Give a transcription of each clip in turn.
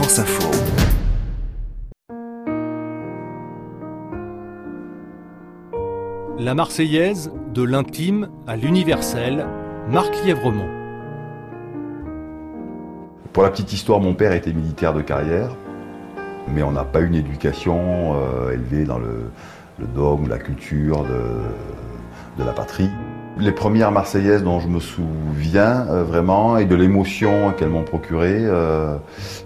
France Info. La Marseillaise, de l'intime à l'universel, Marc Lièvremont. Pour la petite histoire, mon père était militaire de carrière, mais on n'a pas eu une éducation euh, élevée dans le, le dogme, la culture de, de la patrie. Les premières Marseillaises dont je me souviens euh, vraiment et de l'émotion qu'elles m'ont procuré, euh,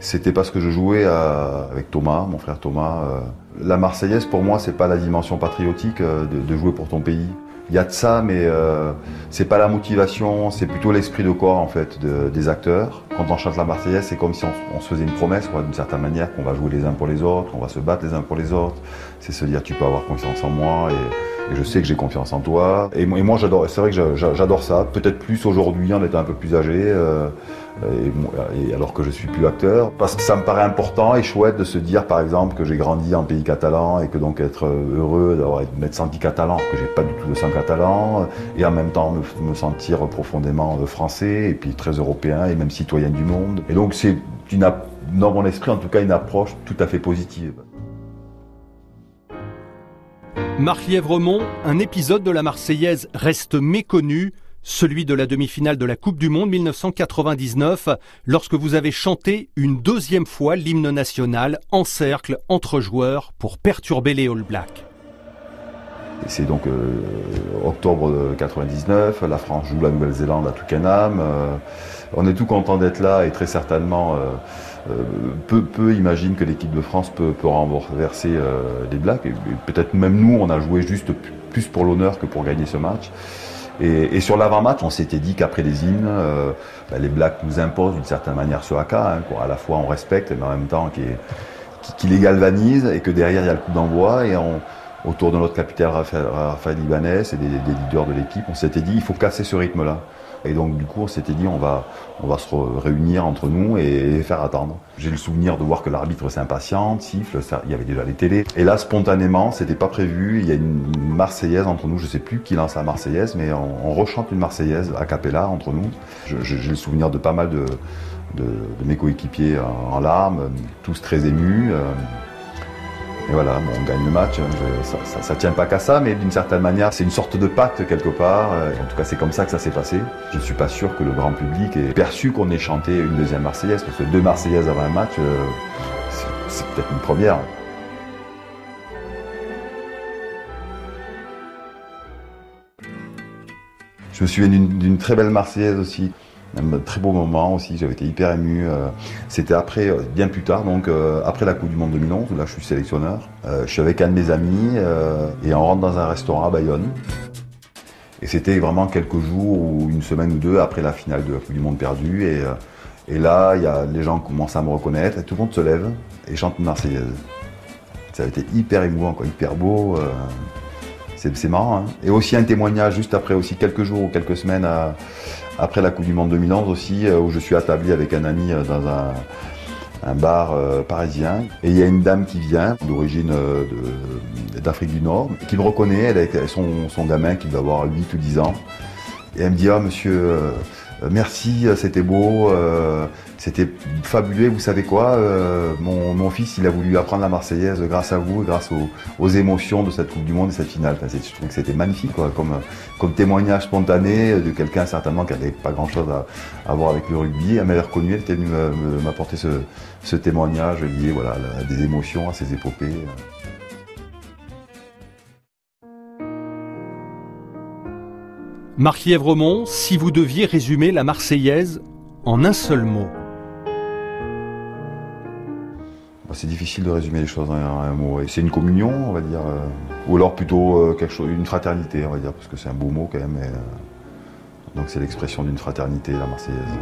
c'était parce que je jouais avec Thomas, mon frère Thomas. euh. La Marseillaise pour moi c'est pas la dimension patriotique euh, de, de jouer pour ton pays. Il y a de ça, mais euh, c'est pas la motivation, c'est plutôt l'esprit de corps en fait de- des acteurs. Quand on chante la Marseillaise, c'est comme si on, on se faisait une promesse, d'une certaine manière, qu'on va jouer les uns pour les autres, qu'on va se battre les uns pour les autres. C'est se dire tu peux avoir confiance en moi et, et je sais que j'ai confiance en toi. Et, moi- j'adore, c'est vrai que j'a- j'a- j'adore ça. Peut-être plus aujourd'hui en étant un peu plus âgé. euh, et, alors que je suis plus acteur, parce que ça me paraît important et chouette de se dire par exemple que j'ai grandi en pays catalan et que donc être heureux d'avoir m'être senti catalan, que j'ai pas du tout de sang catalan, et en même temps me, me sentir profondément euh, français et puis très européen et même citoyen du monde. Et donc c'est une, dans mon esprit en tout cas une approche tout à fait positive. Marc Lièvremont, un épisode de la Marseillaise reste méconnu, celui de la demi-finale de la Coupe du Monde 1999, lorsque vous avez chanté une deuxième fois l'hymne national en cercle entre joueurs pour perturber les All Blacks. C'est donc euh, octobre de 99, la France joue la Nouvelle-Zélande à Twickenham. euh, on est tout content d'être là et très certainement euh, peu, peu imagine que l'équipe de France peut, peut renverser les Blacks. Et, peut-être même nous, on a joué juste plus pour l'honneur que pour gagner ce match. Et, sur l'avant-match, on s'était dit qu'après les hymnes, bah, les Blacks nous imposent d'une certaine manière ce haka, hein, quoi. à la fois on respecte, mais en même temps qui, qui les galvanise, et que derrière il y a le coup d'envoi, et on, autour de notre capitaine Raphaël Ibanez et des, leaders de l'équipe, on s'était dit il faut casser ce rythme-là. Et donc du coup on s'était dit on va, se réunir entre nous et, faire attendre. J'ai le souvenir de voir que l'arbitre s'impatiente, siffle, il y avait déjà les télés. Et là spontanément, c'était pas prévu, il y a une, Marseillaise entre nous, je sais plus qui lance la Marseillaise, mais on, rechante une Marseillaise a cappella entre nous. J'ai le souvenir de pas mal de, mes coéquipiers en, en larmes, tous très émus. euh, et voilà, on gagne le match. hein, ça, ça, tient pas qu'à ça, mais d'une certaine manière, c'est une sorte de pacte quelque part. euh, En tout cas, c'est comme ça que ça s'est passé. Je ne suis pas sûr que le grand public ait perçu qu'on ait chanté une deuxième Marseillaise, parce que deux Marseillaises avant un match, euh, c'est- peut-être une première. Je me souviens d'une très belle Marseillaise aussi, un très beau moment aussi, j'avais été hyper ému. euh, C'était après, euh, bien plus tard, donc euh, après la Coupe du Monde 2011, où là je suis sélectionneur. Je suis avec un de mes amis et on rentre dans un restaurant à Bayonne. Et c'était vraiment quelques jours ou une semaine ou deux après la finale de la Coupe du Monde perdue. Et, et là, y a, les gens commencent à me reconnaître et tout le monde se lève et chante une Marseillaise. Ça a été hyper émouvant, quoi, hyper beau. c'est c'est marrant. hein. Et aussi un témoignage juste après, aussi quelques jours ou quelques semaines à- après la Coupe du Monde 2011 aussi, euh, où je suis attablé avec un ami euh, dans un, bar euh, parisien. Et il y a une dame qui vient, d'origine d'Afrique du Nord, qui me reconnaît, elle a son, son gamin qui doit avoir 8 ou 10 ans. Et elle me dit, ah monsieur, euh, euh, merci, euh, c'était beau, euh, c'était fabuleux, vous savez quoi, euh, mon, fils il a voulu apprendre la Marseillaise grâce à vous, grâce aux, émotions de cette Coupe du Monde et cette finale. Enfin, je trouve que c'était magnifique comme, témoignage spontané de quelqu'un certainement qui n'avait pas grand chose à, à voir avec le rugby. Elle m'avait reconnu, elle était venue m'apporter ce, ce témoignage lié voilà, à des émotions, à ces épopées. Marc Lièvremont, si vous deviez résumer la Marseillaise en un seul mot. Bon, C'est difficile de résumer les choses en un, mot. C'est une communion, on va dire, euh, ou alors plutôt euh, quelque chose, une fraternité, on va dire, parce que c'est un beau mot quand même. euh, donc c'est l'expression d'une fraternité, la Marseillaise.